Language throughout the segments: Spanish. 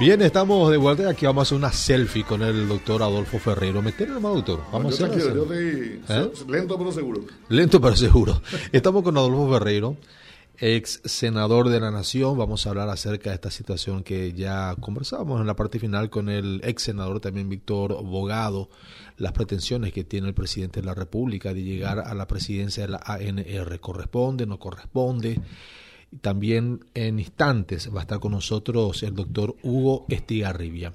Bien, estamos de vuelta y aquí vamos a hacer una selfie con el doctor Adolfo Ferreiro. Metele nomás, doctor. Vamos yo a hacer yo estoy ¿Eh? lento pero seguro. Lento pero seguro. Estamos con Adolfo Ferreiro, ex senador de la Nación. Vamos a hablar acerca de esta situación que ya conversábamos en la parte final con el ex senador también Víctor Bogado, las pretensiones que tiene el presidente de la República de llegar a la presidencia de la ANR. ¿Corresponde? ¿No corresponde? Y también en instantes va a estar con nosotros el doctor Hugo Estigarribia.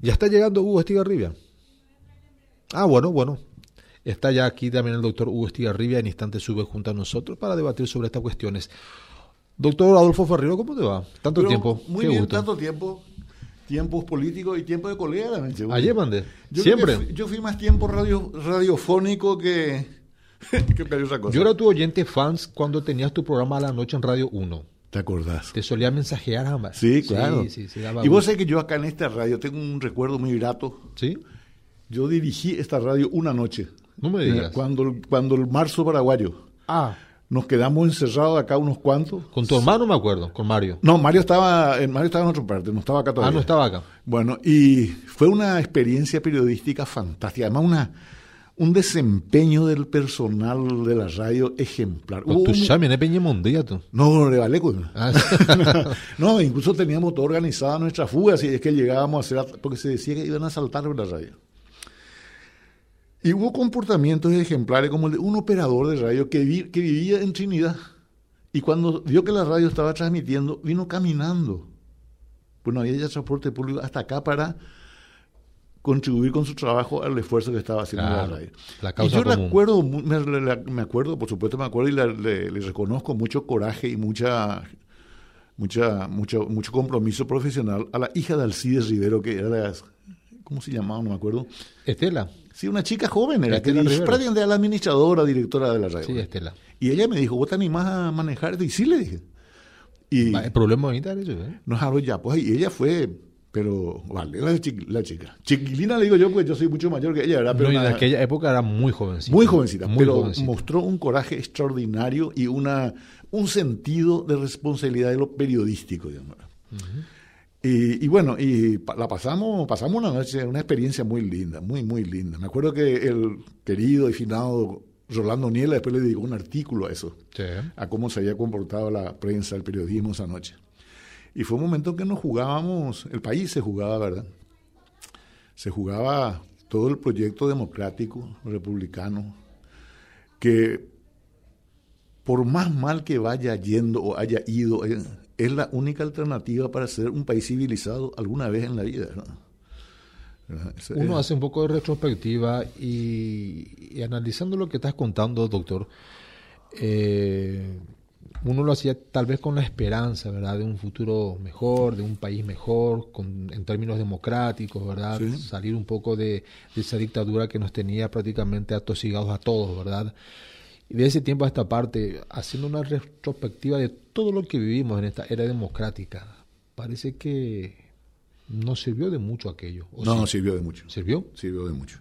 ¿Ya está llegando Hugo Estigarribia? Ah, bueno, bueno. Está ya aquí también el doctor Hugo Estigarribia, en instantes sube junto a nosotros para debatir sobre estas cuestiones. Doctor Adolfo Ferrero, ¿cómo te va? Tanto Pero tiempo. Muy Qué bien, gusto. tanto tiempo. Tiempos políticos y tiempo de colega también. Ayer mandé. Siempre. fui- yo fui más tiempo radio, radiofónico que, cosa. Yo era tu oyente fans cuando tenías tu programa a la noche en Radio 1. ¿Te acordás? Te solía mensajear ambas. Sí, claro. Sí, sí, sí, daba y vos sabés que yo acá en esta radio tengo un recuerdo muy grato. ¿Sí? Yo dirigí esta radio una noche. No me digas. Cuando, cuando el marzo paraguayo. Ah, Nos quedamos encerrados acá unos cuantos. con tu hermano me acuerdo, con Mario. No, Mario estaba, en Mario estaba en otra parte, no estaba acá todavía. Ah, no estaba acá. Bueno, y fue una experiencia periodística fantástica, además una, un desempeño del personal de la radio ejemplar. Hubo tu un- mondía tú. no, de Valeco. Ah, no, incluso teníamos todo organizada nuestra fuga, así es que llegábamos a hacer, porque se decía que iban a asaltar la radio. Y hubo comportamientos ejemplares como el de un operador de radio que, vi- que vivía en Trinidad y cuando vio que la radio estaba transmitiendo, vino caminando. Pues no había ya transporte público hasta acá para contribuir con su trabajo al esfuerzo que estaba haciendo Claro, la radio. la y yo común. recuerdo, me, le- me acuerdo, por supuesto me acuerdo y la- le, le reconozco mucho coraje y mucha, mucha, mucho, mucho compromiso profesional a la hija de Alcides Rivero, que era la, ¿cómo se llamaba? No me acuerdo. Estela. Sí, una chica joven era, que Estela Rivero. prácticamente era la administradora, directora de la radio. Sí, Estela. Y ella me dijo, ¿vos te animás a manejar? Y sí le dije. Y El problema eso, ¿eh? nos habló ya, pues, y ella fue, pero vale, la, chiqui- la chica. Chiquilina le digo yo, porque yo soy mucho mayor que ella, ¿verdad? Pero No, en aquella época era muy jovencita. muy jovencita, Muy pero jovencita. mostró un coraje extraordinario y una, un sentido de responsabilidad de lo periodístico, digamos. y, y bueno, y pa- la pasamos, pasamos una noche, una experiencia muy linda, muy, muy linda. Me acuerdo que el querido y finado Rolando Niela después le dedicó un artículo a eso Sí. a cómo se había comportado la prensa, el periodismo esa noche. Y fue un momento en que nos jugábamos, el país se jugaba, ¿verdad? Se jugaba todo el proyecto democrático, republicano, que por más mal que vaya yendo o haya ido, eh, es la única alternativa para ser un país civilizado alguna vez en la vida. Uno hace un poco de retrospectiva y, y analizando lo que estás contando, doctor, eh, uno lo hacía tal vez con la esperanza, ¿verdad? De un futuro mejor, de un país mejor, con, en términos democráticos, ¿verdad? Sí. Salir un poco de, de esa dictadura que nos tenía prácticamente atosigados a todos, ¿verdad? Y de ese tiempo a esta parte, haciendo una retrospectiva de todo lo que vivimos en esta era democrática, parece que no sirvió de mucho aquello. ¿o no, sí? sirvió de mucho. ¿Sirvió? sirvió de mucho.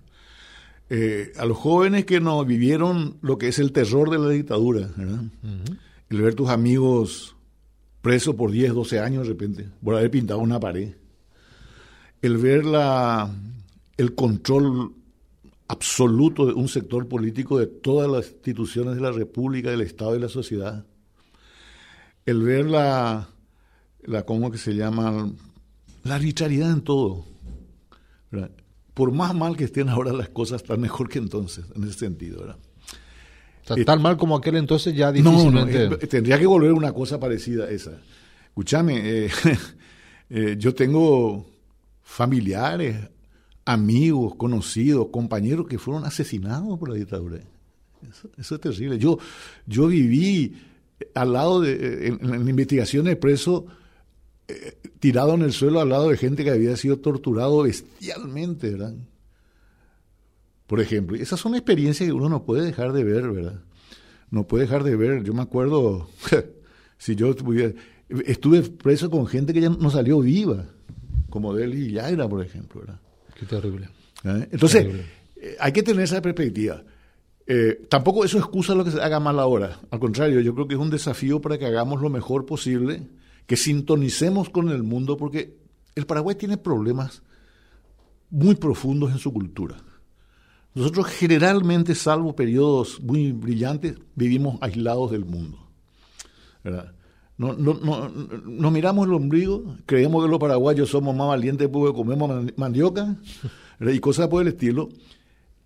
Eh, a los jóvenes que no vivieron lo que es el terror de la dictadura, ¿verdad? El ver tus amigos presos por 10, 12 años de repente, por haber pintado una pared, el ver la, el control absoluto de un sector político de todas las instituciones de la República, del Estado y la sociedad, el ver la, la ¿cómo que se llama? La arbitrariedad en todo. Por más mal que estén ahora las cosas, están mejor que entonces, en ese sentido. ¿verdad? O sea, tan mal como aquel entonces ya No, no, difícilmente. eh, tendría que volver una cosa parecida a esa. Escúchame, eh, eh, yo tengo familiares, amigos, conocidos, compañeros que fueron asesinados por la dictadura. Eso, eso es terrible. Yo, yo viví al lado de, en, investigación de preso, eh, tirado en el suelo al lado de gente que había sido torturado bestialmente, ¿verdad? Por ejemplo, esas son experiencias que uno no puede dejar de ver, ¿verdad? No puede dejar de ver. Yo me acuerdo, si yo estuviera, estuve preso con gente que ya no salió viva, como Deli Yaira, por ejemplo, ¿verdad? Qué terrible. ¿Eh? Entonces, Terrible. eh, hay que tener esa perspectiva. Eh, tampoco eso excusa lo que se haga mal ahora. Al contrario, yo creo que es un desafío para que hagamos lo mejor posible, que sintonicemos con el mundo, porque el Paraguay tiene problemas muy profundos en su cultura. Nosotros generalmente, salvo periodos muy brillantes, vivimos aislados del mundo. No, no, no, nos miramos el ombligo, creemos que los paraguayos somos más valientes porque comemos mandioca y cosas por el estilo,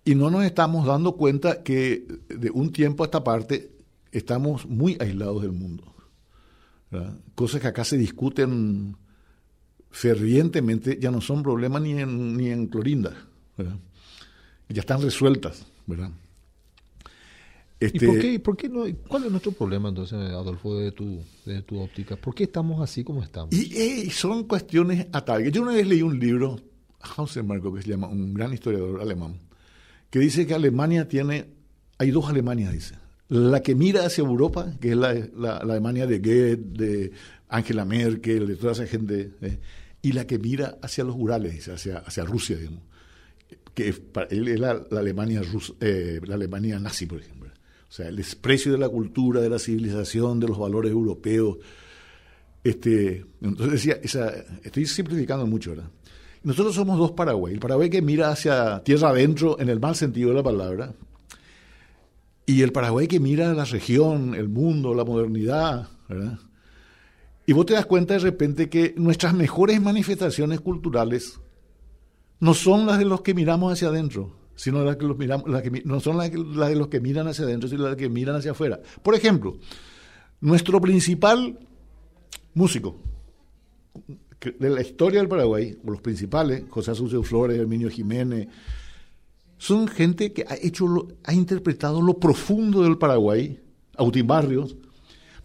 y no nos estamos dando cuenta que de un tiempo a esta parte estamos muy aislados del mundo. Cosas que acá se discuten fervientemente ya no son problemas ni en, ni en Clorinda. Ya están resueltas, ¿verdad? ¿Y por este qué, por qué no, cuál es nuestro problema entonces, Adolfo, de tu, de tu óptica? ¿Por qué estamos así como estamos? Y, son cuestiones ataques. Yo una vez leí un libro, Marco, que se llama, un gran historiador alemán, que dice que Alemania tiene, hay dos Alemanias, dice. La que mira hacia Europa, que es la, la, Alemania de Goethe, de Angela Merkel, de toda esa gente, ¿eh? y la que mira hacia los Urales, hacia, hacia Rusia, digamos, que es, la, Alemania eh, la Alemania nazi, por ejemplo. O sea, el desprecio de la cultura, de la civilización, de los valores europeos. Este, entonces decía, esa, estoy simplificando mucho, ¿verdad? Nosotros somos dos Paraguay. El Paraguay que mira hacia tierra adentro en el mal sentido de la palabra, y el Paraguay que mira la región, el mundo, la modernidad. Y vos te das cuenta de repente que nuestras mejores manifestaciones culturales no son las de los que miramos hacia adentro, sino las que los miramos, las que, no son las, de los que miran hacia adentro, sino las que miran hacia afuera. Por ejemplo, nuestro principal músico de la historia del Paraguay, los principales, José Asunción Flores, Herminio Jiménez, son gente que ha hecho, ha interpretado lo profundo del Paraguay, Autín Barrios,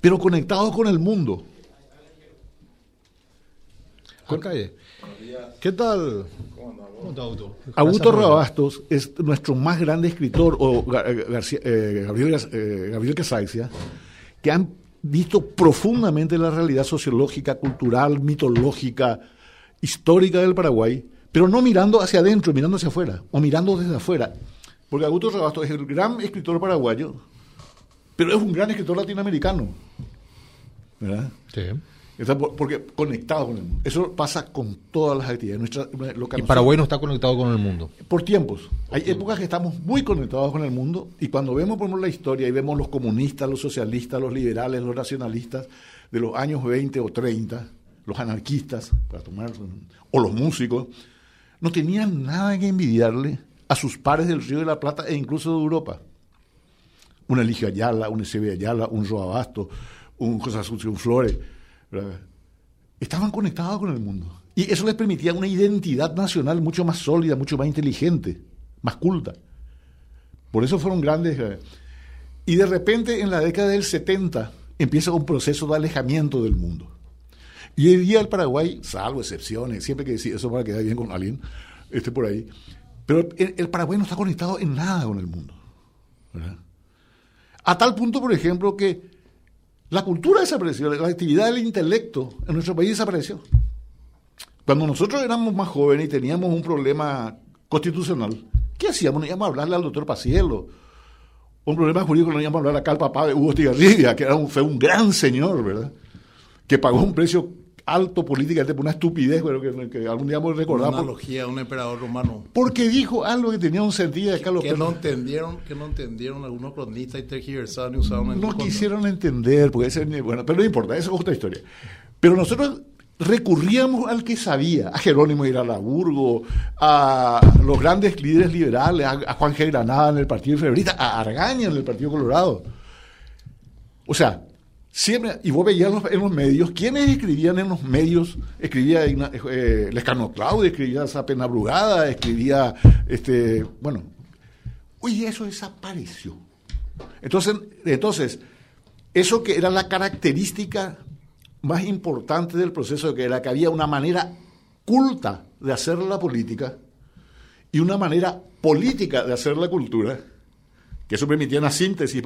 pero conectados con el mundo. Juan Calle. ¿Qué tal? ¿Cómo Augusto? Rabastos es nuestro más grande escritor, o eh, Gabriel, eh, Gabriel Casaicia, que han visto profundamente la realidad sociológica, cultural, mitológica, histórica del Paraguay, pero no mirando hacia adentro, mirando hacia afuera, o mirando desde afuera. Porque Augusto Rabastos es el gran escritor paraguayo, pero es un gran escritor latinoamericano. ¿Verdad? Sí porque conectado con el mundo. Eso pasa con todas las actividades. Nuestra, y Paraguay no está conectado con el mundo. Por tiempos. Hay épocas que estamos muy conectados con el mundo y cuando vemos, por la historia y vemos los comunistas, los socialistas, los liberales, los nacionalistas de los años 20 o 30, los anarquistas, para tomar, o los músicos, no tenían nada que envidiarle a sus pares del Río de la Plata e incluso de Europa. Un Eligio Ayala, un Eusebio Ayala, un Roabasto, un José Asunción Flores estaban conectados con el mundo. Y eso les permitía una identidad nacional mucho más sólida, mucho más inteligente, más culta. Por eso fueron grandes. Eh, y de repente, en la década del 70, empieza un proceso de alejamiento del mundo. Y hoy día el Paraguay, salvo excepciones, siempre que decir eso para quedar bien con alguien, este por ahí, pero el, Paraguay no está conectado en nada con el mundo. A tal punto, por ejemplo, que la cultura desapareció, la actividad del intelecto en nuestro país desapareció. Cuando nosotros éramos más jóvenes y teníamos un problema constitucional, ¿qué hacíamos? Nos íbamos a hablarle al doctor Pacielo. Un problema jurídico nos íbamos a hablar acá al papá de Hugo Stigarribia, que era un, fue un gran señor, ¿verdad? Que pagó un precio alto políticamente por una estupidez pero que, algún día vamos a recordar. Una analogía un emperador romano. Porque dijo algo que tenía un sentido de que no entendieron Que no entendieron algunos cronistas y tergiversaron y usaron el No quisieron entender, porque ese, bueno, pero no importa, esa es otra historia. Pero nosotros recurríamos al que sabía, a Jerónimo Iralaburgo, a los grandes líderes liberales, a, Juan G. Granada en el Partido Febrita, a Argaña en el Partido Colorado. O sea, Siempre, y vos veías en los medios, ¿quiénes escribían en los medios? Escribía eh, Lescano Claudio, escribía Pena Brugada, escribía, este, bueno, oye, eso desapareció. Entonces, entonces, eso que era la característica más importante del proceso, que era que había una manera culta de hacer la política y una manera política de hacer la cultura, que eso permitía una síntesis.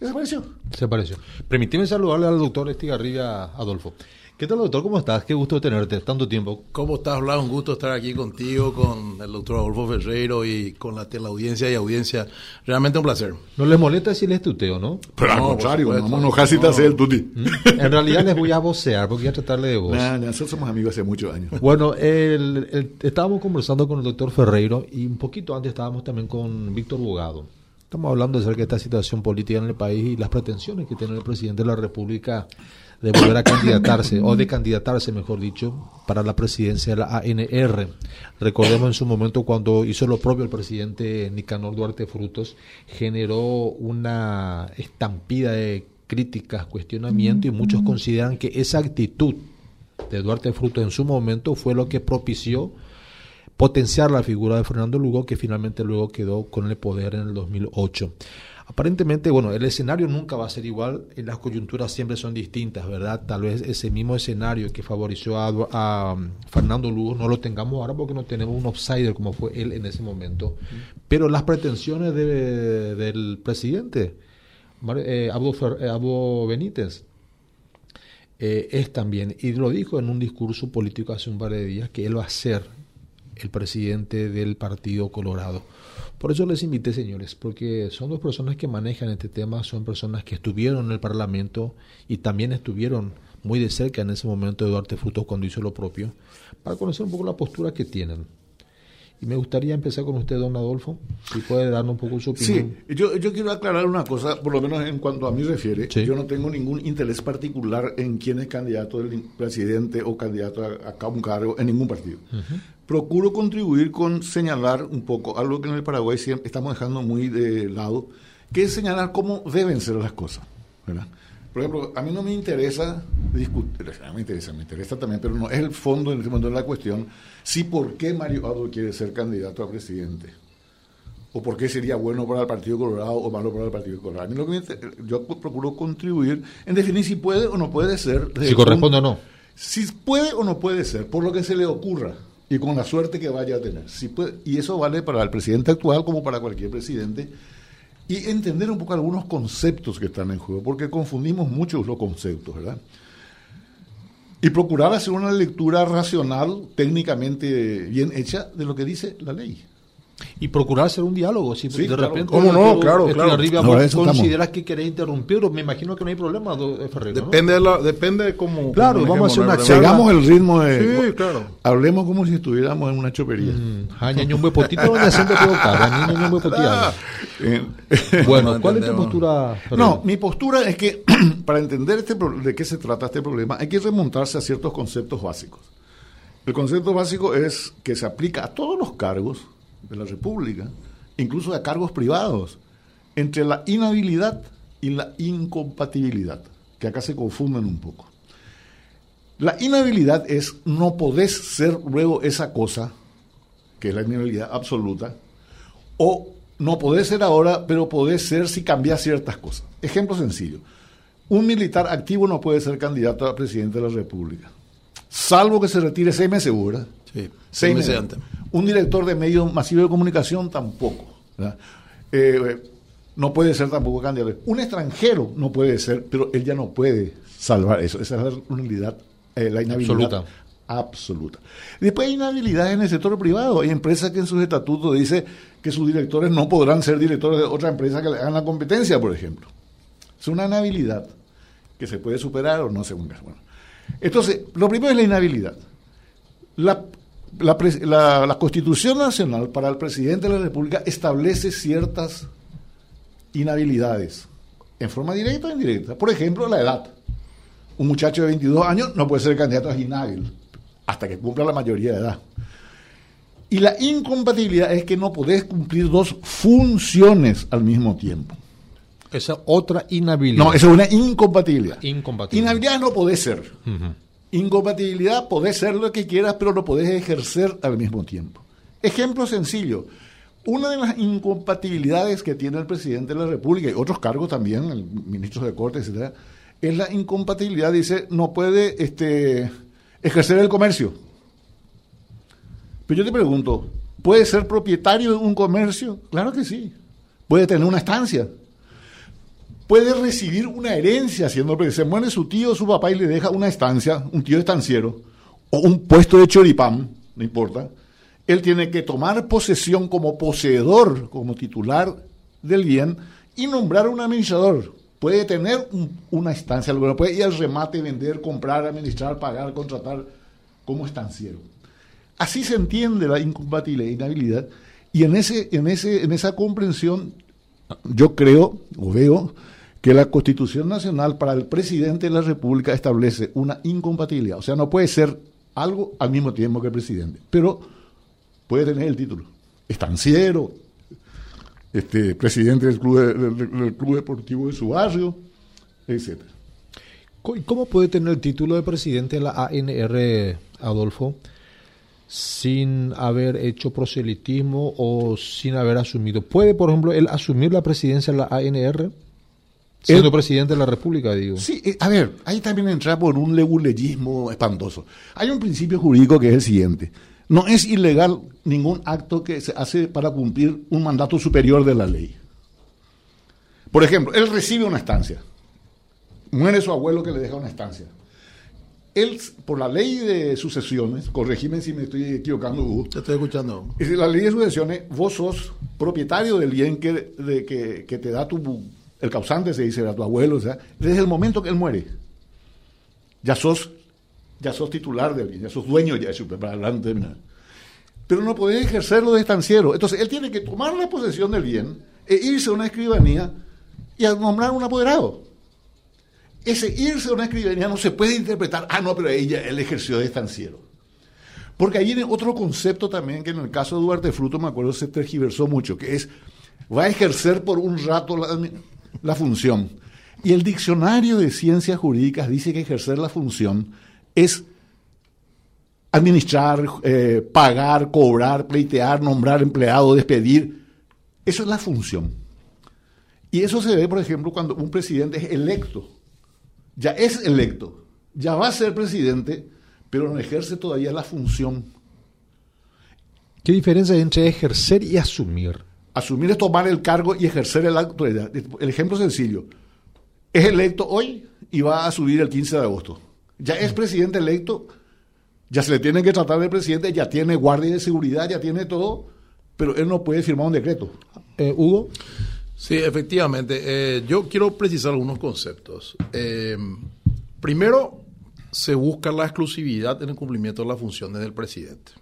Desapareció. Desapareció. Permíteme saludarle al doctor Estigarribia Adolfo. ¿Qué tal, doctor? ¿Cómo estás? Qué gusto tenerte tanto tiempo. ¿Cómo estás, Blas? Un gusto estar aquí contigo, con el doctor Adolfo Ferreiro y con la, la audiencia y audiencia. Realmente un placer. ¿No les molesta si les tuteo, no? Pero al No, contrario, supuesto. vamos a enojar si te hace el tuti. ¿Mm? En realidad les voy a vocear porque voy a tratarle de voz. Nah, nosotros somos amigos hace muchos años. Bueno, el- el- estábamos conversando con el doctor Ferreiro y un poquito antes estábamos también con Víctor Bogado. Estamos hablando acerca de esta situación política en el país y las pretensiones que tiene el presidente de la República de volver a candidatarse, o de candidatarse, mejor dicho, para la presidencia de la ANR. Recordemos en su momento cuando hizo lo propio el presidente Nicanor Duarte Frutos, generó una estampida de críticas, cuestionamiento y muchos consideran que esa actitud de Duarte Frutos en su momento fue lo que propició potenciar la figura de Fernando Lugo, que finalmente luego quedó con el poder en el 2008. Aparentemente, bueno, el escenario nunca va a ser igual, y las coyunturas siempre son distintas, ¿verdad? Tal vez ese mismo escenario que favoreció a, um, Fernando Lugo no lo tengamos ahora porque no tenemos un outsider como fue él en ese momento. Pero las pretensiones de- del presidente, eh, Abdo, Fer- eh, Abdo Benítez, eh, es también, y lo dijo en un discurso político hace un par de días, que él va a ser el presidente del Partido Colorado. Por eso les invité, señores, porque son dos personas que manejan este tema, son personas que estuvieron en el Parlamento y también estuvieron muy de cerca en ese momento de Duarte Frutos cuando hizo lo propio, para conocer un poco la postura que tienen. Y me gustaría empezar con usted, don Adolfo, si puede darnos un poco su opinión. Sí, yo, yo quiero aclarar una cosa, por lo menos en cuanto a mí refiere. Sí. Yo no tengo ningún interés particular en quién es candidato del presidente o candidato a, a un cargo en ningún partido. Procuro contribuir con señalar un poco algo que en el Paraguay siempre estamos dejando muy de lado, que es señalar cómo deben ser las cosas. ¿verdad? Por ejemplo, a mí no me interesa discutir, me interesa, me interesa también, pero no es el fondo en este momento de la cuestión, si por qué Mario Abdo quiere ser candidato a presidente o por qué sería bueno para el Partido Colorado o malo para el Partido Colorado. A mí lo que me inter- yo procuro contribuir en definir si puede o no puede ser. Si corresponde o no. Si puede o no puede ser, por lo que se le ocurra y con la suerte que vaya a tener. Y eso vale para el presidente actual como para cualquier presidente. Y entender un poco algunos conceptos que están en juego, porque confundimos mucho los conceptos, ¿verdad? Y procurar hacer una lectura racional, técnicamente bien hecha, de lo que dice la ley. Y procurar hacer un diálogo. Si Sí, de claro. repente ¿Cómo no? Claro, claro. arriba No, vos consideras que querés interrumpirlo, me imagino que no hay problema, do- eh. Depende de, la, depende de cómo. Claro, cómo vamos a hacer una manejemos, charla. Llegamos el ritmo de... Sí, claro. Hablemos como si estuviéramos en una chopería. Bueno, No ¿cuál es tu postura? Ferreiro? No, mi postura es que para entender este pro- de qué se trata este problema hay que remontarse a ciertos conceptos básicos. El concepto básico es que se aplica a todos los cargos de la República, incluso a cargos privados, entre la inhabilidad y la incompatibilidad, que acá se confunden un poco. La inhabilidad es no podés ser luego esa cosa, que es la inhabilidad absoluta, o no podés ser ahora, pero podés ser si cambias ciertas cosas. Ejemplo sencillo. Un militar activo no puede ser candidato a presidente de la República. Salvo que se retire seis meses, ¿verdad? Sí, Seis meses meses. antes. Un director de medios masivos de comunicación tampoco. ¿verdad? Eh, no puede ser tampoco candidato. Un extranjero no puede ser, pero él ya no puede salvar eso. Esa es la eh, la inhabilidad Absoluta. absoluta. Después hay inhabilidades en el sector privado. Hay empresas que en sus estatutos dice que sus directores no podrán ser directores de otra empresa que le hagan la competencia, por ejemplo. Es una inhabilidad que se puede superar o no según caso. Bueno, entonces, lo primero es la inhabilidad. La, la la- la Constitución Nacional para el presidente de la República establece ciertas inhabilidades, en forma directa o indirecta. Por ejemplo, la edad. Un muchacho de 22 años no puede ser candidato a inhábil hasta que cumpla la mayoría de edad. Y la incompatibilidad es que no podés cumplir dos funciones al mismo tiempo. Esa otra inhabilidad. No, eso es una incompatibilidad. Incompatible. Inhabilidad no podés ser. Ujú. Incompatibilidad, podés ser lo que quieras, pero lo podés ejercer al mismo tiempo. Ejemplo sencillo. Una de las incompatibilidades que tiene el presidente de la República y otros cargos también, el ministro de Corte, etcétera, es la incompatibilidad, dice, no puede este, ejercer el comercio. Pero yo te pregunto, ¿puede ser propietario de un comercio? Claro que sí. Puede tener una estancia. Puede recibir una herencia siendo. Se muere su tío o su papá y le deja una estancia, un tío estanciero, o un puesto de choripán, no importa. Él tiene que tomar posesión como poseedor, como titular del bien, y nombrar un administrador. Puede tener una estancia, puede ir al remate, vender, comprar, administrar, pagar, contratar como estanciero. Así se entiende la incompatibilidad inhabilidad. Y en, ese, en, ese, en esa comprensión, yo creo o veo que la Constitución Nacional para el presidente de la República establece una incompatibilidad. O sea, no puede ser algo al mismo tiempo que el presidente, pero puede tener el título. Estanciero, este, presidente del club, del, club deportivo de su barrio, etc. ¿Cómo puede tener el título de presidente de la ANR, Adolfo, sin haber hecho proselitismo o sin haber asumido? ¿Puede, por ejemplo, él asumir la presidencia de la ANR? Siendo presidente de la República, digo. Sí, eh, a ver, ahí también entra por un leguleyismo espantoso. Hay un principio jurídico que es el siguiente. No es ilegal ningún acto que se hace para cumplir un mandato superior de la ley. Por ejemplo, él recibe una estancia. Muere su abuelo que le deja una estancia. Él, por la ley de sucesiones, corregime si me estoy equivocando, Hugo. Te estoy escuchando. Es la ley de sucesiones, vos sos propietario del bien que, de, que, te da tu, el causante, se dice, a tu abuelo, o sea, desde el momento que él muere. Ya sos ya sos titular del bien, ya sos dueño ya de su adelante. Pero no podés ejercerlo de estanciero. Entonces él tiene que tomar la posesión del bien e irse a una escribanía y a nombrar un apoderado. Ese irse a una escribanía no se puede interpretar, ah, no, pero ella, él ejerció de estanciero. Porque ahí viene otro concepto también que en el caso de Duarte Fruto, me acuerdo, se tergiversó mucho, que es, va a ejercer por un rato la, la función. Y el diccionario de ciencias jurídicas dice que ejercer la función es administrar, eh, pagar, cobrar, pleitear, nombrar empleado, despedir. Eso es la función. Y eso se ve, por ejemplo, cuando un presidente es electo. Ya es electo, ya va a ser presidente, pero no ejerce todavía la función. ¿Qué diferencia hay entre ejercer y asumir? Asumir es tomar el cargo y ejercer la autoridad. El ejemplo sencillo. Es electo hoy y va a subir el 15 de agosto. Ya es presidente electo, ya se le tiene que tratar de presidente, ya tiene guardia de seguridad, ya tiene todo, pero él no puede firmar un decreto. Eh, Hugo. Sí, efectivamente. Eh, yo quiero precisar algunos conceptos. Eh, primero, se busca la exclusividad en el cumplimiento de las funciones del presidente.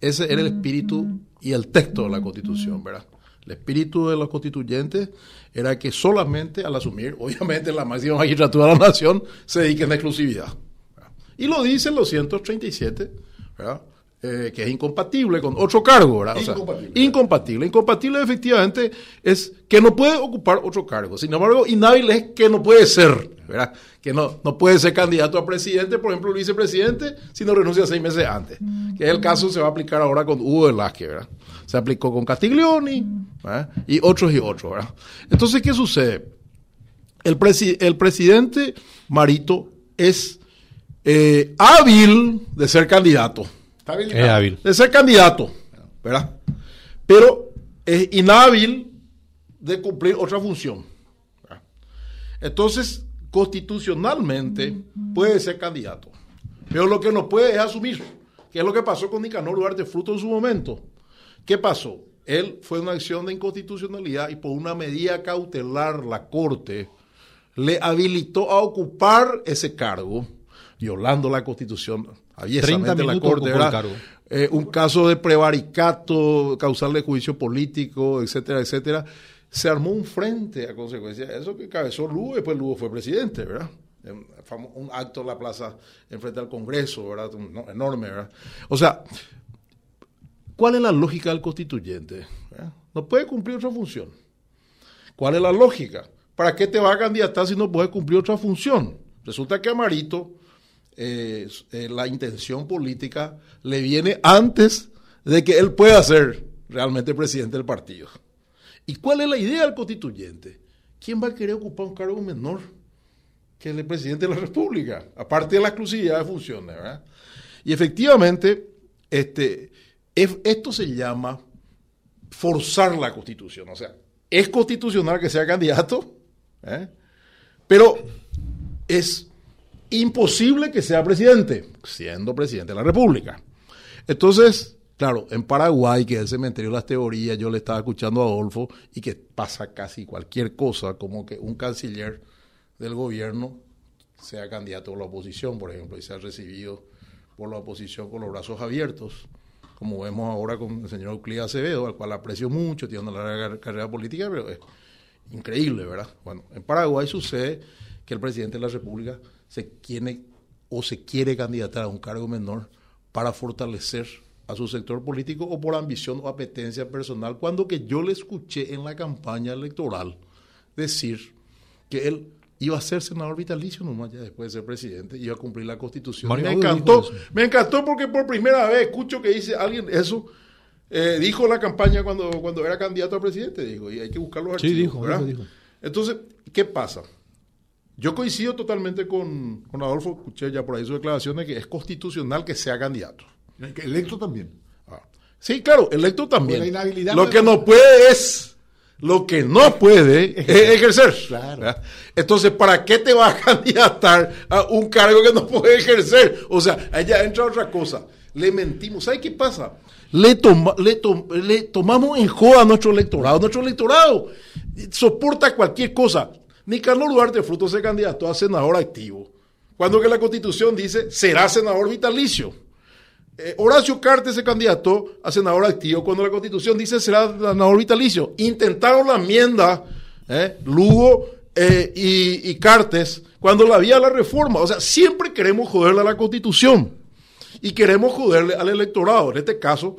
Ese era el espíritu y el texto de la Constitución, ¿verdad? El espíritu de los constituyentes era que solamente al asumir, obviamente, la máxima magistratura de la nación, se dediquen a exclusividad. Y lo dicen los 137, eh, que es incompatible con otro cargo, ¿verdad? incompatible. incompatible. Incompatible efectivamente es que no puede ocupar otro cargo. Sin embargo, inhábil es que no puede ser, ¿verdad? Que no, no puede ser candidato a presidente, por ejemplo, vicepresidente, si no renuncia seis meses antes. Que es el caso se va a aplicar ahora con Hugo Velázquez, ¿verdad? Se aplicó con Castiglioni y otros y otros, ¿verdad? Entonces, ¿qué sucede? El, el presidente Marito es eh, hábil de ser candidato es hábil. De ser candidato, ¿verdad? Pero es inhábil de cumplir otra función. Entonces, constitucionalmente puede ser candidato. Pero lo que no puede es asumir. Que es lo que pasó con Nicanor Duarte Fruto en su momento. ¿Qué pasó? Él fue una acción de inconstitucionalidad y por una medida cautelar la Corte le habilitó a ocupar ese cargo, violando la Constitución aviesamente la Corte, eh, un caso de prevaricato, causarle juicio político, etcétera, etcétera. Se armó un frente a consecuencia de eso que cabezó Lugo, después Lugo fue presidente, ¿verdad? Un acto en la plaza enfrente al Congreso, ¿verdad? enorme, ¿verdad? O sea, ¿cuál es la lógica del constituyente? No puede cumplir otra función. ¿Cuál es la lógica? ¿Para qué te va a candidatar si no puede cumplir otra función? Resulta que Amarito eh, eh, la intención política le viene antes de que él pueda ser realmente presidente del partido. ¿Y cuál es la idea del constituyente? ¿Quién va a querer ocupar un cargo menor que el presidente de la República? Aparte de la exclusividad de funciones, ¿verdad? Y efectivamente, este, esto se llama forzar la constitución. O sea, ¿es constitucional que sea candidato? ¿eh? Pero es imposible que sea presidente, siendo presidente de la República. Entonces, claro, en Paraguay, que es el cementerio de las teorías, yo le estaba escuchando a Adolfo y que pasa casi cualquier cosa, como que un canciller del gobierno sea candidato a la oposición, por ejemplo, y sea recibido por la oposición con los brazos abiertos, como vemos ahora con el señor Euclid Acevedo, al cual aprecio mucho, tiene una larga carrera política, pero es increíble, ¿verdad? Bueno, en Paraguay sucede que el presidente de la República se quiere o se quiere candidatar a un cargo menor para fortalecer a su sector político o por ambición o apetencia personal, cuando que yo le escuché en la campaña electoral decir que él iba a ser senador vitalicio nomás ya después de ser presidente, iba a cumplir la constitución. me encantó, me encantó porque por primera vez escucho que dice alguien eso, eh, dijo la campaña cuando, cuando era candidato a presidente, dijo, y hay que buscar los archivos. Sí, dijo, dijo. Entonces, ¿qué pasa? Yo coincido totalmente con, con Adolfo, escuché ya por ahí su declaración de que es constitucional que sea candidato. Electo también. Ah. Sí, claro, electo también. Lo que no puede es, lo que no puede es ejercer. Claro. Entonces, ¿para qué te vas a candidatar a un cargo que no puede ejercer? O sea, allá entra otra cosa. Le mentimos. ¿Sabe qué pasa? Le, toma, le, le tomamos en joda a nuestro electorado. Nuestro electorado soporta cualquier cosa. Ni Carlos Duarte Fruto se candidato a senador activo. Cuando que la constitución dice será senador vitalicio. Eh, Horacio Cartes se candidató a senador activo cuando la constitución dice será senador vitalicio. Intentaron la enmienda, eh, Lugo eh, y, y, Cartes, cuando la había la reforma. O sea, siempre queremos joderle a la constitución y queremos joderle al electorado. En este caso,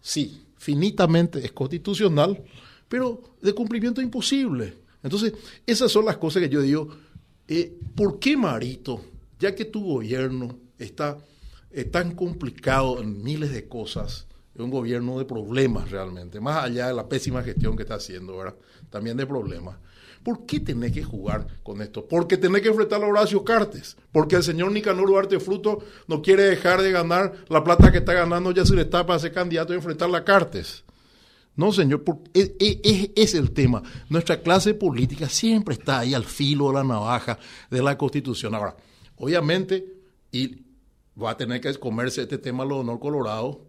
sí, finitamente es constitucional, pero de cumplimiento imposible. Entonces, esas son las cosas que yo digo, eh, ¿por qué Marito, ya que tu gobierno está tan complicado en miles de cosas, es un gobierno de problemas realmente, más allá de la pésima gestión que está haciendo, ¿verdad? También de problemas. ¿Por qué tenés que jugar con esto? Porque tenés que enfrentar a Horacio Cartes. Porque el señor Nicanor Duarte Fruto no quiere dejar de ganar la plata que está ganando ya se le está para ser candidato a enfrentar a Cartes. No, señor, es, es, el tema. Nuestra clase política siempre está ahí al filo de la navaja de la Constitución. Ahora, obviamente, y va a tener que comerse este tema lo honor colorado,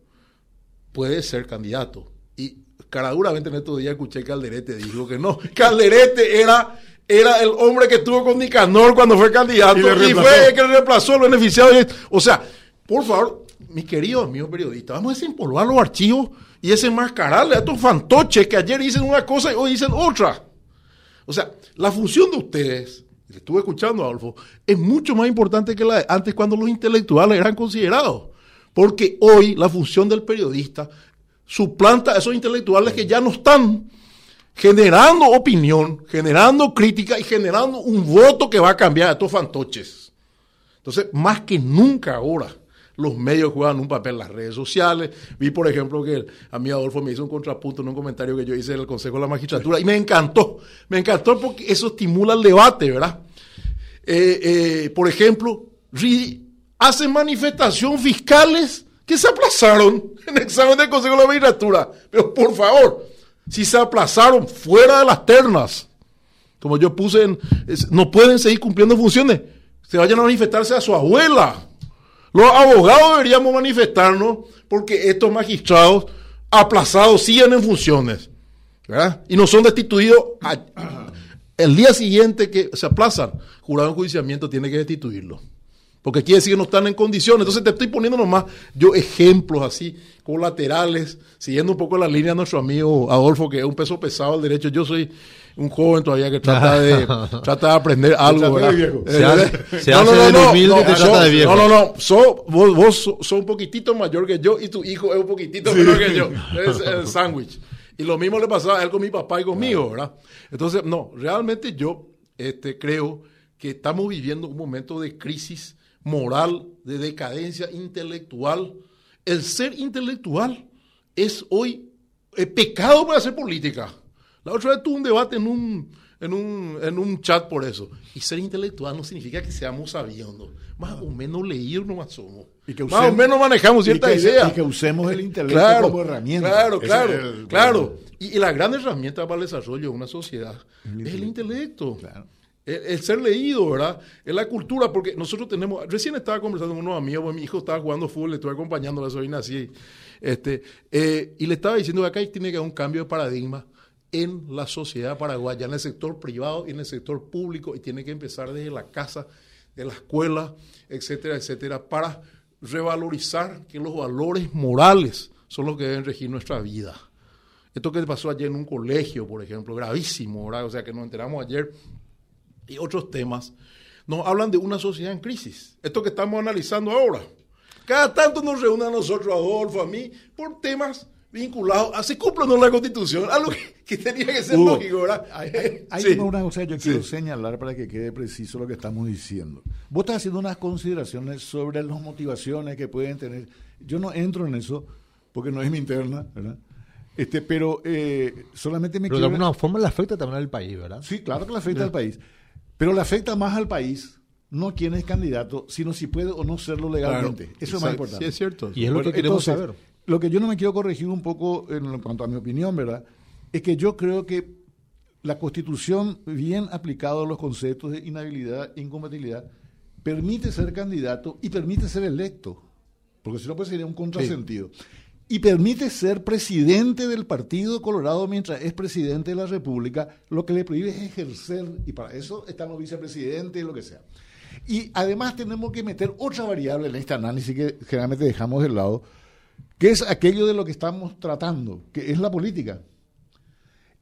puede ser candidato. Y caraduramente en estos días escuché Calderete dijo que no. Calderete era, era el hombre que estuvo con Nicanor cuando fue candidato y, fue el que reemplazó al beneficiado. O sea, por favor, mis queridos amigos periodistas, vamos a desempolvar los archivos y desenmascararle a estos fantoches que ayer dicen una cosa y hoy dicen otra. O sea, la función de ustedes, estuve escuchando Adolfo, es mucho más importante que la de antes cuando los intelectuales eran considerados. Porque hoy la función del periodista suplanta a esos intelectuales que ya no están generando opinión, generando crítica y generando un voto que va a cambiar a estos fantoches. Entonces, más que nunca ahora, los medios juegan un papel, las redes sociales. Vi, por ejemplo, que a mí Adolfo me hizo un contrapunto en un comentario que yo hice en el Consejo de la Magistratura y me encantó. Me encantó porque eso estimula el debate, ¿verdad? Eh, eh, por ejemplo, hacen manifestación fiscales que se aplazaron en el examen del Consejo de la Magistratura. Pero por favor, si se aplazaron fuera de las ternas, como yo puse en, no pueden seguir cumpliendo funciones, se vayan a manifestarse a su abuela los abogados deberíamos manifestarnos porque estos magistrados aplazados siguen en funciones. Y no son destituidos el día siguiente que se aplazan. Jurado de enjuiciamiento tiene que destituirlo. Porque quiere decir que no están en condiciones. Entonces te estoy poniendo nomás yo ejemplos así, colaterales, siguiendo un poco la línea de nuestro amigo Adolfo, que es un peso pesado al derecho. Yo soy un joven todavía que trata de, trata de aprender algo. Se hace, se no, no, no, no, no, trata de viejo. No, no, no. vos, vos sos un poquitito mayor que yo y tu hijo es un poquitito menor que yo. Es el sándwich. Y lo mismo le pasaba a él con mi papá y conmigo, ¿verdad? Entonces, no, realmente yo este, creo que estamos viviendo un momento de crisis moral, de decadencia intelectual. El ser intelectual es hoy pecado para hacer política. La otra vez tuve un debate en un, en un, en un chat por eso. Y ser intelectual no significa que seamos sabiendo. Más o menos leír nomás somos. Y que más o menos manejamos cierta idea. Y que usemos el intelecto como herramienta. Claro, claro, claro. Y, la gran herramienta para el desarrollo de una sociedad es el intelecto. El, ser leído, ¿verdad? Es la cultura, porque nosotros tenemos, recién estaba conversando con unos amigos, pues mi hijo estaba jugando fútbol, le estuve acompañando a la sobrina así, este, eh, y le estaba diciendo que acá tiene que haber un cambio de paradigma en la sociedad paraguaya, en el sector privado y en el sector público, y tiene que empezar desde la casa, de la escuela, etcétera, etcétera, para revalorizar que los valores morales son los que deben regir nuestra vida. Esto que pasó ayer en un colegio, por ejemplo, gravísimo, ¿verdad? O sea, que nos enteramos ayer y otros temas, nos hablan de una sociedad en crisis. Esto que estamos analizando ahora. Cada tanto nos reúnen a nosotros, a Adolfo, a mí, por temas vinculados. Así cumple la Constitución, algo que, tenía que ser lógico, ¿verdad? Hay, una cosa que yo quiero señalar para que quede preciso lo que estamos diciendo. Vos estás haciendo unas consideraciones sobre las motivaciones que pueden tener. Yo no entro en eso porque no es mi interna, ¿verdad? Este, pero eh, solamente me pero de alguna forma le afecta también al país, ¿verdad? Sí, claro que le afecta al país. Pero le afecta más al país no quién es candidato, sino si puede o no serlo legalmente. Eso es más importante. Sí, es cierto. Y es lo que queremos saber. Lo que yo no me quiero corregir un poco en cuanto a mi opinión, ¿verdad? Es que yo creo que la Constitución, bien aplicado a los conceptos de inhabilidad e incompatibilidad, permite ser candidato y permite ser electo. Porque si no, pues sería un contrasentido y permite ser presidente del Partido Colorado mientras es presidente de la República, lo que le prohíbe es ejercer, y para eso están los vicepresidentes y lo que sea. Y además tenemos que meter otra variable en este análisis que generalmente dejamos de lado, que es aquello de lo que estamos tratando, que es la política.